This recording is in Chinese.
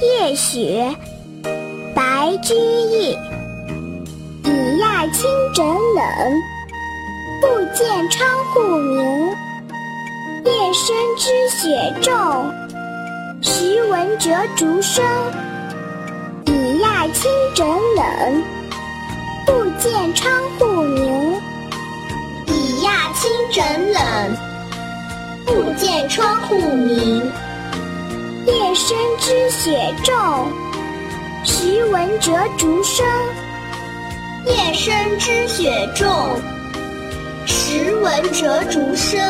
夜雪，白居易。已讶清枕冷，不见窗户明。夜深知雪重，时闻折竹声。已讶清枕冷，不见窗户明。已讶清枕冷，不见窗户明。夜深知雪重，时闻折竹声。夜深知雪重，时闻折竹声。